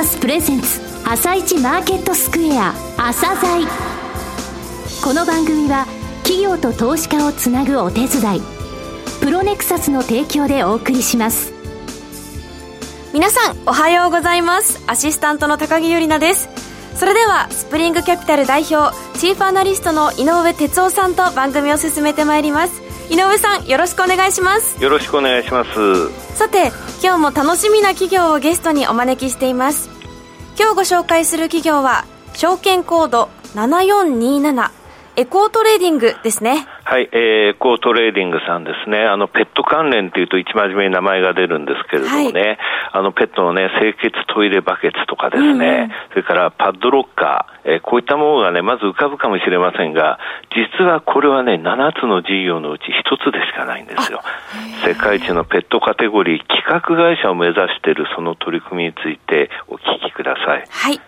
サスプレゼンツ朝一マーケットスクエア朝鮮。この番組は企業と投資家をつなぐお手伝いプロネクサスの提供でお送りします。皆さんおはようございます。アシスタントの高木由里奈です。それではスプリングキャピタル代表チーフアナリストの井上哲夫さんと番組を進めてまいります。井上さんよろしくお願いします。よろしくお願いします。さて今日も楽しみな企業をゲストにお招きしています。今日ご紹介する企業は証券コード7427エコートレーディングですね。はい、えー、エコートレーディングさんですね。あの、ペット関連っていうと一番初めに名前が出るんですけれどもね、はい、あの、ペットのね、清潔トイレバケツとかですね、うん、それからパッドロッカー、えー、こういったものがね、まず浮かぶかもしれませんが、実はこれはね、7つの事業のうち1つでしかないんですよ。世界一のペットカテゴリー企画会社を目指しているその取り組みについてお聞きください。はい。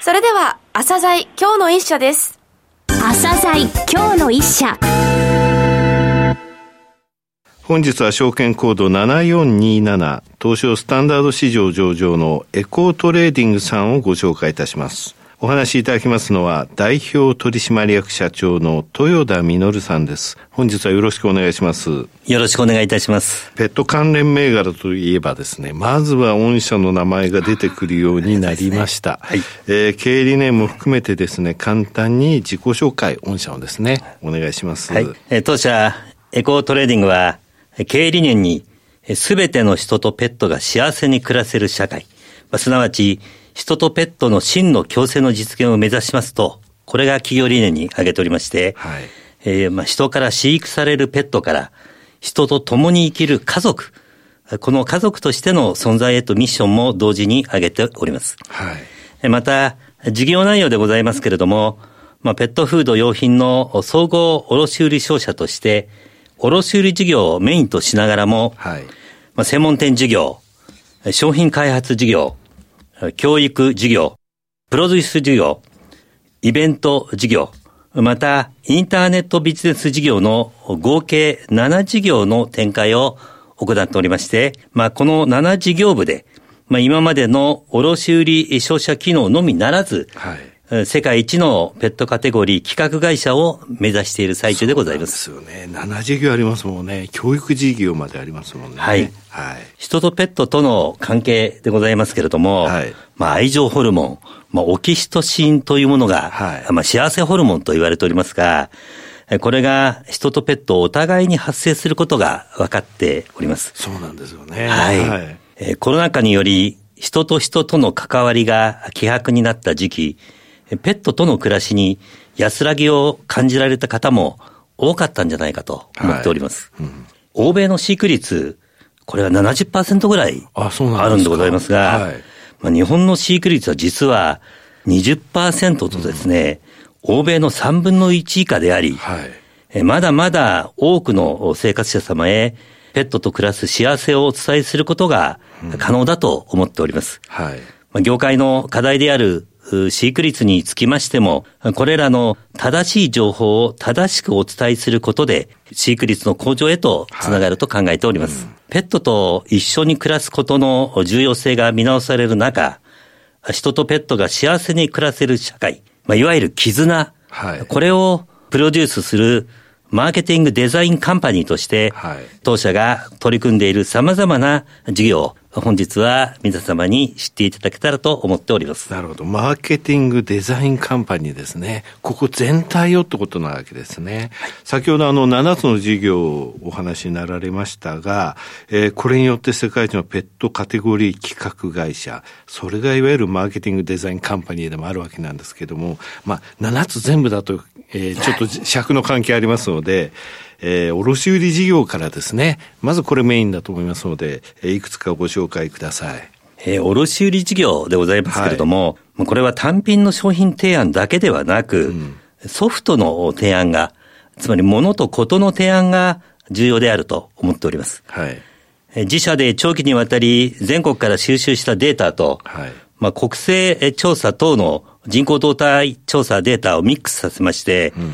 それでは、アサザイ今日の一社です。アサザイ今日の一社。本日は証券コード7427東証スタンダード市場上場のエコートレーディングさんをご紹介いたします。お話しいただきますのは、代表取締役社長の豊田実さんです。本日はよろしくお願いします。よろしくお願いいたします。ペット関連銘柄といえばですね、まずは御社の名前が出てくるようになりました。ね、はい。えー、経営理念も含めてですね、簡単に自己紹介、御社をですね、お願いします。はい。えー、当社、エコートレーディングは、経営理念に、すべての人とペットが幸せに暮らせる社会、まあ、すなわち、人とペットの真の共生の実現を目指しますと、これが企業理念に挙げておりまして、はい、えー、まあ、人から飼育されるペットから、人と共に生きる家族、この家族としての存在へとミッションも同時に挙げております。はい、また、事業内容でございますけれども、まあ、ペットフード用品の総合卸売商社として、卸売事業をメインとしながらも、はい、まあ、専門店事業、商品開発事業、教育事業、プロデュース事業、イベント事業、また、インターネットビジネス事業の合計7事業の展開を行っておりまして、まあ、この7事業部で、まあ、今までの卸売商社機能のみならず、はい、世界一のペットカテゴリー企画会社を目指している最中でございます。そうですよね。7事業ありますもんね。教育事業までありますもんね。はい。はい。人とペットとの関係でございますけれども、はい、まあ愛情ホルモン、まあオキシトシンというものが、はい、まあ幸せホルモンと言われておりますが、これが人とペットお互いに発生することが分かっております。そうなんですよね。はい。はい、えコロナ禍により人と人との関わりが希薄になった時期、ペットとの暮らしに安らぎを感じられた方も多かったんじゃないかと思っております。はい。うん、欧米の飼育率これは70%ぐらいあるんでございますが、はい、まあ、日本の飼育率は実は20%とですね、うん、欧米の3分の1以下であり、はい、まだまだ多くの生活者様へペットと暮らす幸せをお伝えすることが可能だと思っております。うん、はい、業界の課題である飼育率につきましても、これらの正しい情報を正しくお伝えすることで、飼育率の向上へとつながると考えております。はいうん、ペットと一緒に暮らすことの重要性が見直される中、人とペットが幸せに暮らせる社会、まあ、いわゆる絆、はい、これをプロデュースするマーケティングデザインカンパニーとして、当社が取り組んでいる様々な事業、本日は皆様に知っていただけたらと思っております。なるほど。マーケティングデザインカンパニーですね。ここ全体をってことなわけですね。先ほどあの7つの事業をお話になられましたが、えー、これによって世界一のペットカテゴリー企画会社、それがいわゆるマーケティングデザインカンパニーでもあるわけなんですけども、まあ7つ全部だと、えー、ちょっと尺の関係ありますので、えー、卸売事業からですね、まずこれメインだと思いますので、えー、いくつかご紹介ください。えー、卸売事業でございますけれども、はい、これは単品の商品提案だけではなく、うん、ソフトの提案が、つまり物とことの提案が重要であると思っております。はい、自社で長期にわたり全国から収集したデータと、はい、まあ、国勢調査等の人口動態調査データをミックスさせまして、うん、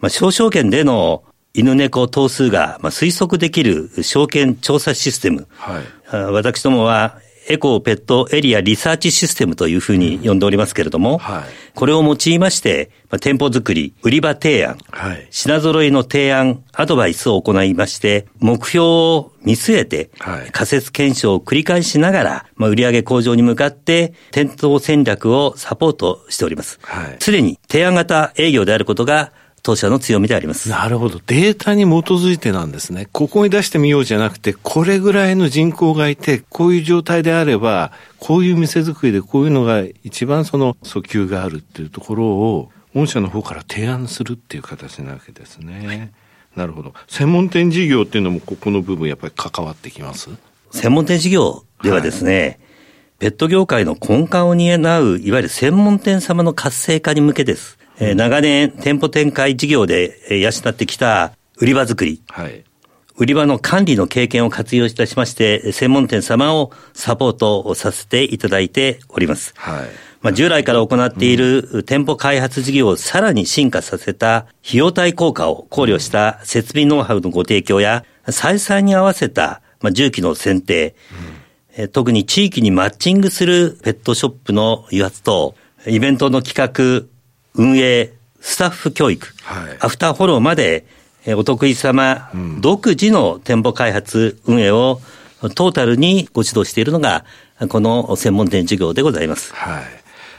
まあ、小証券での犬猫頭数が推測できる証券調査システム。はい、私どもはエコーペットエリアリサーチシステムというふうに呼んでおりますけれども、はい、これを用いまして、まあ、店舗作り、売り場提案、はい、品揃えの提案、アドバイスを行いまして、目標を見据えて、仮説検証を繰り返しながら、まあ、売上向上に向かって、店頭戦略をサポートしております。す、で、に提案型営業であることが当社の強みであります。なるほど。データに基づいてなんですね。ここに出してみようじゃなくて、これぐらいの人口がいて、こういう状態であれば、こういう店作りでこういうのが一番その訴求があるっていうところを、御社の方から提案するっていう形なわけですね。はい、なるほど。専門店事業っていうのもここの部分やっぱり関わってきます？専門店事業ではですね、はいペット業界の根幹を担う、いわゆる専門店様の活性化に向けです。えー、長年店舗展開事業で養ってきた売り場作り、はい、売り場の管理の経験を活用いたしまして、専門店様をサポートをさせていただいております。はい。まあ、従来から行っている店舗開発事業をさらに進化させた費用対効果を考慮した設備ノウハウのご提供や、採算に合わせた、まあ、重機の選定、うん、特に地域にマッチングするペットショップの油圧と、イベントの企画、運営、スタッフ教育、はい、アフターフォローまで、お得意様、うん、独自の店舗開発、運営をトータルにご指導しているのが、この専門店事業でございます。はい。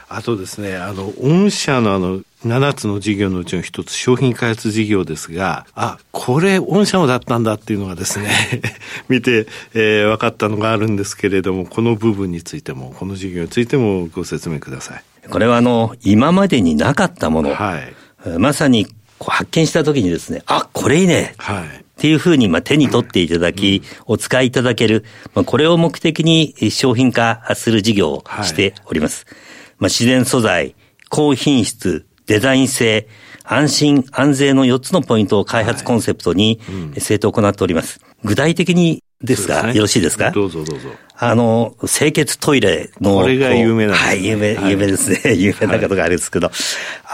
あとですね、あの、御社のあの、7つの事業のうちの一つ、商品開発事業ですが、あ、これ、御社のだったんだっていうのがですね、見て、えー、分かったのがあるんですけれども、この部分についても、この事業についてもご説明ください。これはあの、今までになかったもの。はい、まさに発見したときにですね、あ、これいいね。はい。っていうふうに、まあ、手に取っていただき、お使いいただける、まあ、これを目的に商品化する事業をしております。はい、まあ、自然素材、高品質、デザイン性、安心安全の4つのポイントを開発コンセプトに、正当行っております。具体的にですが、ね、よろしいですか？どうぞどうぞ。あの、清潔トイレの。これが有名なんですね。はい、有名、有名ですね。有名なことがあるんですけど、はい、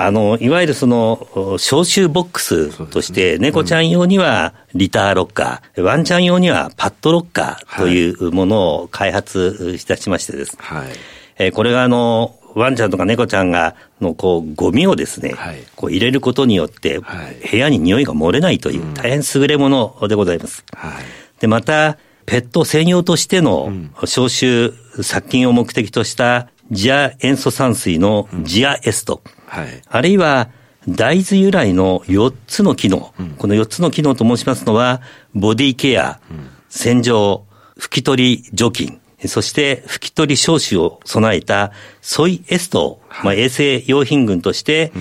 あの、いわゆるその、消臭ボックスとして、ね、猫ちゃん用にはリターロッカー、ワンちゃん用にはパッドロッカーというものを開発いたしましてです。はい。えー、これがあの、ワンちゃんとか猫ちゃんが、の、こう、ゴミをですね、はい、こう入れることによって、部屋に匂いが漏れないという、大変優れものでございます。はい。で、また、ペット専用としての消臭、殺菌を目的としたジア塩素酸水のジアエスト、はい、あるいは大豆由来の4つの機能、うん、この4つの機能と申しますのは、ボディケア、うん、洗浄、拭き取り除菌、そして拭き取り消臭を備えたソイエストを、まあ、衛生用品群として、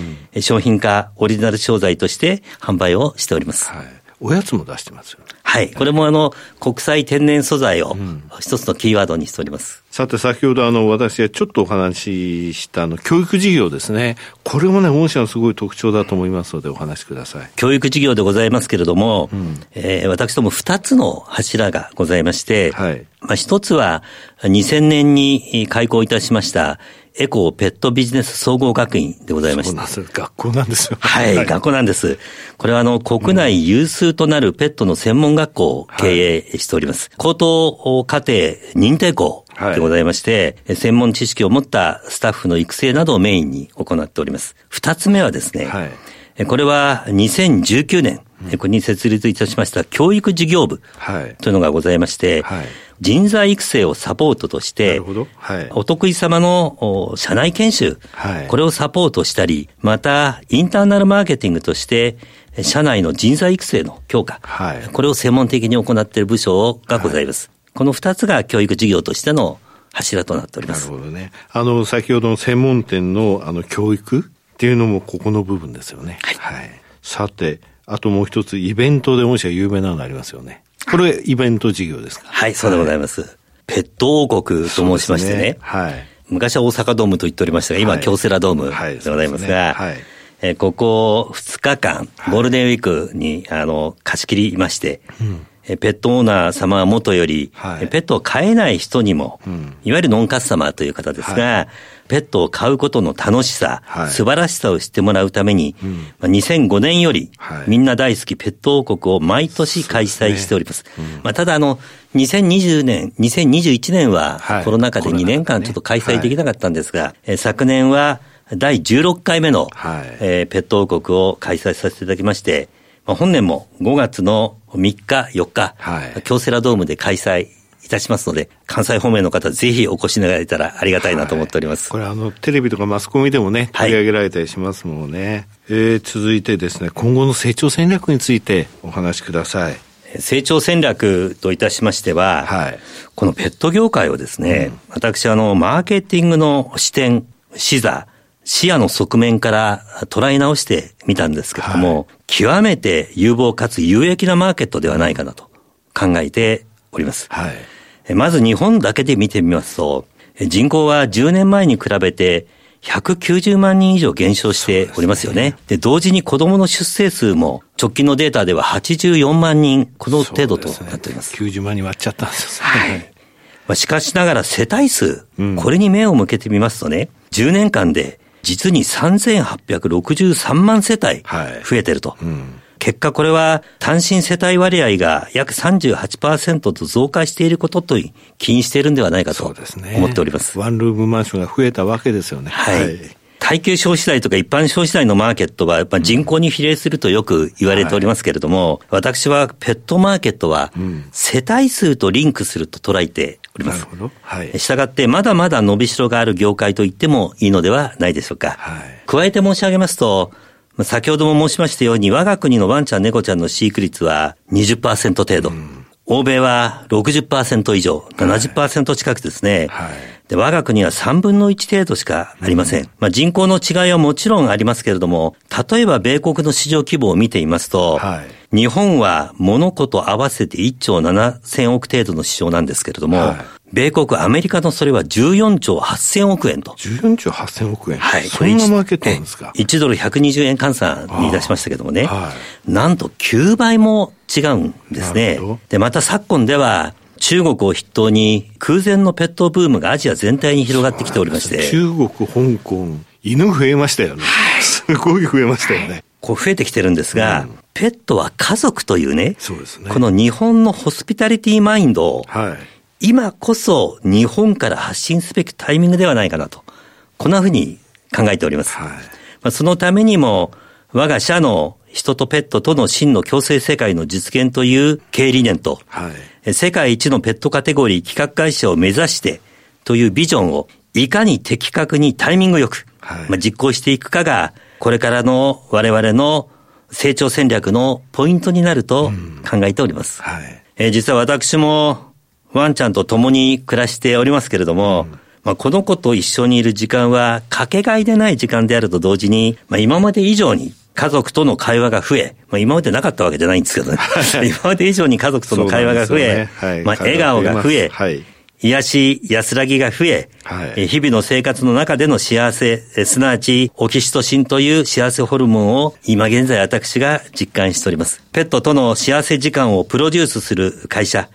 商品化、オリジナル商材として販売をしております。はい、おやつも出してますよね。はい。これもあの、国際天然素材を一つのキーワードにしております。さて、先ほどあの、私がちょっとお話ししたあの、教育事業ですね。これもね、御社のすごい特徴だと思いますので、お話しください。教育事業でございますけれども、うん、えー、私ども二つの柱がございまして、はい。まあ、一つは、2000年に開校いたしました、エコーペットビジネス総合学院でございまして。そう学校なんですよ。はい、はい、学校なんです。これはあの、国内有数となるペットの専門学校を経営しております。はい、高等課程認定校でございまして、はい、専門知識を持ったスタッフの育成などをメインに行っております。二つ目はですね、はい、これは2019年、これに設立いたしました教育事業部というのがございまして、はい人材育成をサポートとして、はい、お得意様の社内研修、はい、これをサポートしたり、また、インターナルマーケティングとして、社内の人材育成の強化、はい、これを専門的に行っている部署がございます。この二つが教育事業としての柱となっております。なるほどね。あの、先ほどの専門店のあの教育っていうのもここの部分ですよね。はい。はい、さて、あともう一つ、イベントで御社有名なのがありますよね。これ、イベント事業ですか？はい、そうでございます。はい、ペット王国と申しましてね。ねはい。昔は大阪ドームと言っておりましたが、今は京セラドームでございますが、はい、えここ2日間、ゴールデンウィークに、あの、貸し切りまして、うんペットオーナー様はもとより、はい、ペットを飼えない人にも、うん、いわゆるノンカスタマーという方ですが、はい、ペットを飼うことの楽しさ、はい、素晴らしさを知ってもらうために、うん、まあ、2005年より、みんな大好きペット王国を毎年開催しております。すね。うん、まあ、ただあの、2020年、2021年はコロナ禍で2年間ちょっと開催できなかったんですが、え昨年は第16回目の、はい、えー、ペット王国を開催させていただきまして、まあ、本年も5月の3日、4日、はい、京セラドームで開催いたしますので、関西方面の方、ぜひお越しいただいたらありがたいなと思っております。はい、これ、あの、テレビとかマスコミでもね、取り上げられたりしますもんね。はい、えー、続いてですね、今後の成長戦略についてお話しください。成長戦略といたしましては、はい、このペット業界をですね、うん、私、あの、マーケティングの視点、視座、視野の側面から捉え直してみたんですけれども、はい、極めて有望かつ有益なマーケットではないかなと考えております。はい、まず日本だけで見てみますと、人口は10年前に比べて190万人以上減少しておりますよね。で、ね、同時に子供の出生数も直近のデータでは84万人、この程度となっております。すね、90万人割っちゃったんですはい。まあ、しかしながら世帯数、うん、これに目を向けてみますとね、10年間で実に3863万世帯増えてると。はいうん結果これは単身世帯割合が約38%と増加していることと起因しているんではないかと思っております。すね、ワンルームマンションが増えたわけですよね。はい。はい耐久消費財とか一般消費財のマーケットはやっぱ人口に比例するとよく言われておりますけれども、はい、私はペットマーケットは世帯数とリンクすると捉えております。なるほど。はい。したがってまだまだ伸びしろがある業界と言ってもいいのではないでしょうか。はい。加えて申し上げますと、先ほども申しましたように我が国のワンちゃん猫ちゃんの飼育率は20%程度。うん欧米は60%以上、70%近くですね。はい、で我が国は3分の1程度しかありません。うん、まあ、人口の違いはもちろんありますけれども、例えば米国の市場規模を見ていますと、はい、日本は物事合わせて1兆7000億程度の市場なんですけれども、はい、米国、アメリカのそれは14兆8000億円と。14兆8000億円はい。そんなマーケットなんですか ?1 ドル120円換算に出しましたけどもね。はい、なんと9倍も違うんですね。で、また昨今では、中国を筆頭に空前のペットブームがアジア全体に広がってきておりまして。中国、香港、犬増えましたよね。はい、すごい増えましたよね。こう増えてきてるんですが、うん、ペットは家族というね、そうですね。この日本のホスピタリティマインドを、はい。今こそ日本から発信すべきタイミングではないかなと、こんなふうに考えております。はい、まあ、そのためにも、我が社の人とペットとの真の共生世界の実現という経営理念と、はい、世界一のペットカテゴリー企画会社を目指してというビジョンをいかに的確にタイミングよく、はい、まあ、実行していくかが、これからの我々の成長戦略のポイントになると考えております。うんはい、え実は私もワンちゃんと共に暮らしておりますけれども、うん。まあ、この子と一緒にいる時間はかけがえでない時間であると同時に、まあ、今まで以上に家族との会話が増え、まあ、今までなかったわけじゃないんですけどね。今まで以上に家族との会話が増え、ね。はい、まあ、笑顔が増え、はい、癒し、安らぎが増え、はい、日々の生活の中での幸せ、すなわちオキシトシンという幸せホルモンを今現在私が実感しております。ペットとの幸せ時間をプロデュースする会社、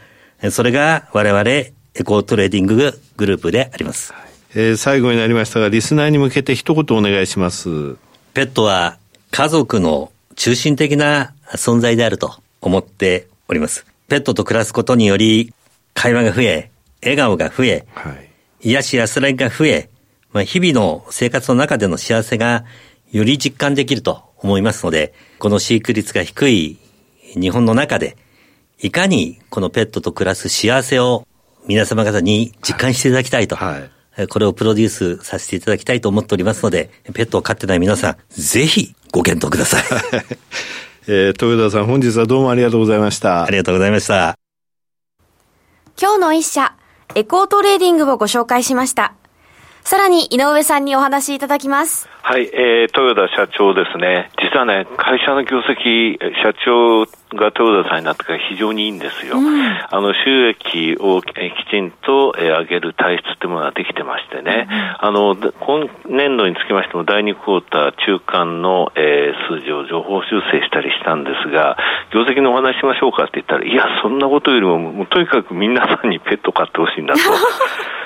それが我々エコートレーディンググループであります。えー、最後になりましたが、リスナーに向けて一言お願いします。ペットは家族の中心的な存在であると思っております。ペットと暮らすことにより、会話が増え、笑顔が増え、はい、癒し安らぎが増え、まあ、日々の生活の中での幸せがより実感できると思いますので、この飼育率が低い日本の中で、いかにこのペットと暮らす幸せを皆様方に実感していただきたいと。はい、これをプロデュースさせていただきたいと思っておりますので、ペットを飼ってない皆さん、ぜひご検討ください。えー、豊田さん、本日はどうもありがとうございました。ありがとうございました。今日の一社、エコートレーディングをご紹介しました。さらに井上さんにお話しいただきます。はい、えー、豊田社長ですね。実はね、会社の業績、社長が豊田さんになってから非常にいいんですよ。うん、あの、収益をきちんと上げる体質っていうものができてましてね。うん、あの、今年度につきましても第2クォーター中間の、えー、数字を情報修正したりしたんですが、業績のお話しましょうかって言ったら、いや、そんなことよりも、もうとにかく皆さんにペット飼ってほしいんだと。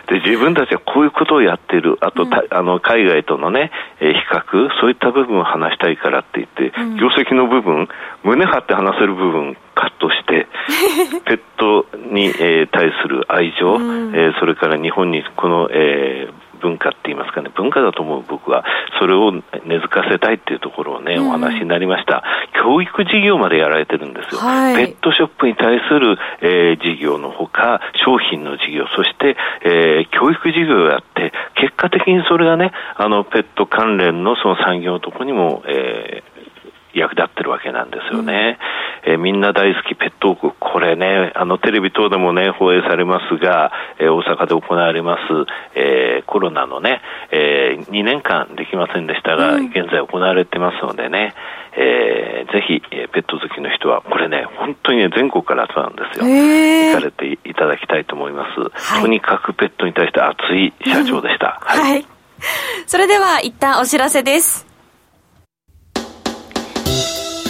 で自分たちはこういうことをやってる、あと、うん、あの海外とのね、えー、比較、そういった部分を話したいからって言って、うん、業績の部分、胸張って話せる部分、カットして、ペットに、えー、対する愛情、うん、えー、それから日本にこの、えー、文化って言いますかね、文化だと思う僕は、それを根付かせたいっていうところをね、うん、お話になりました。教育事業までやられてるんですよ。はい、ペットショップに対する、えー、事業のほか、商品の事業、そして、えー、教育事業をやって、結果的にそれがね、あの、ペット関連のその産業のところにも、えー、役立ってるわけなんですよね。うん、えー、みんな大好きペット王国、これね、あのテレビ等でもね、放映されますが、えー、大阪で行われます、えー、コロナのね、えー、2年間できませんでしたが、うん、現在行われてますのでね、えー、ぜひ、えー、ペット好きの人は、これね、本当にね、全国から集まるんですよ。行かれていただきたいと思います。はい、とにかくペットに対して熱い社長でした。はい、はい。それでは、一旦お知らせです。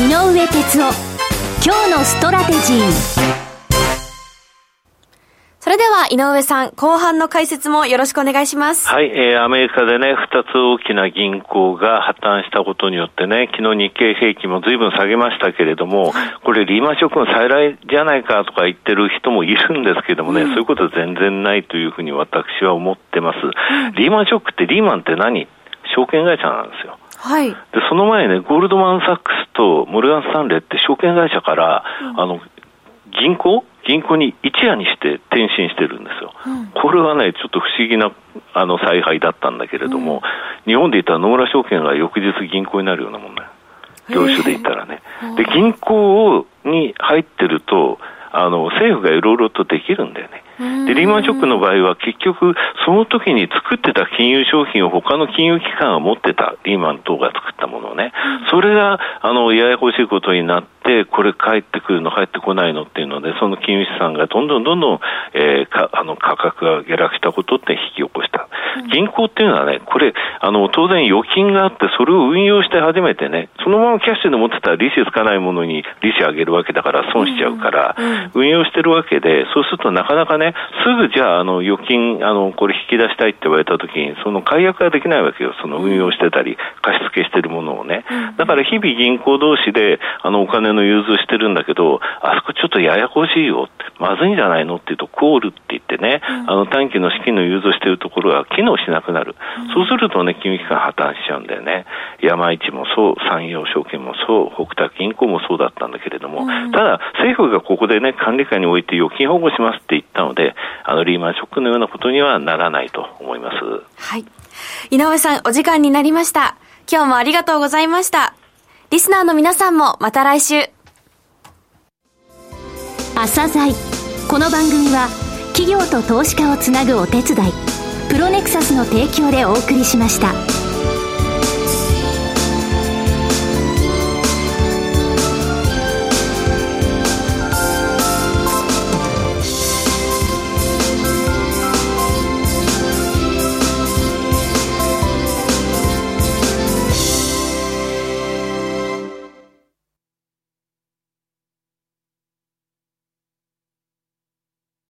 井上哲夫今日のストラテジーそれでは井上さん、後半の解説もよろしくお願いします。はい、えー、アメリカでね、二つ大きな銀行が破綻したことによってね、昨日日経平均も随分下げましたけれども、これリーマンショックの再来じゃないかとか言ってる人もいるんですけどもね、うん、そういうことは全然ないというふうに私は思ってます。リーマンショックってリーマンって何？証券会社なんですよ。はい。で、その前ね、ゴールドマン・サックスとモルガン・スタンレーって証券会社から、うん、あの、銀行？銀行に一夜にして転身してるんですよ。うん、これはね、ちょっと不思議なあの采配だったんだけれども、うん、日本で言ったら野村証券が翌日銀行になるようなもんだよ。業種で言ったらね。で、銀行に入ってると、あの、政府がいろいろとできるんだよね。で、リーマンショックの場合は結局、その時に作ってた金融商品を他の金融機関が持ってた、リーマン等が作ったものをね、それが、あの、ややこしいことになって、これ帰ってくるの、帰ってこないのっていうので、その金融資産がどんどんどんどん、えー、かあの価格が下落したことって引き起こした。銀行っていうのはね、これ、あの、当然預金があって、それを運用して初めてね、そのままキャッシュで持ってたら利子つかないものに利子上げるわけだから損しちゃうから、運用してるわけで、そうするとなかなかね、すぐじゃあ、あの、預金、あの、これ引き出したいって言われたときに、その解約ができないわけよ。その運用してたり、貸し付けしてるものをね。だから日々銀行同士で、あの、お金の融通してるんだけど、あそこちょっとややこしいよって、まずいんじゃないのって言うと、コールって言ってね、あの、短期の資金の融通してるところが機能しなくなる。そうするとね、金融機関破綻しちゃうんだよね。山一もそう、産業証券もそう、北田銀行もそうだったんだけれども、ただ、政府がここでね、管理下に置いて預金保護しますって言ったので、あの、リーマンショックのようなことにはならないと思います。はい。井上さん、お時間になりました。今日もありがとうございました。リスナーの皆さんもまた来週。朝鮮この番組は企業と投資家をつなぐお手伝いプロネクサスの提供でお送りしました。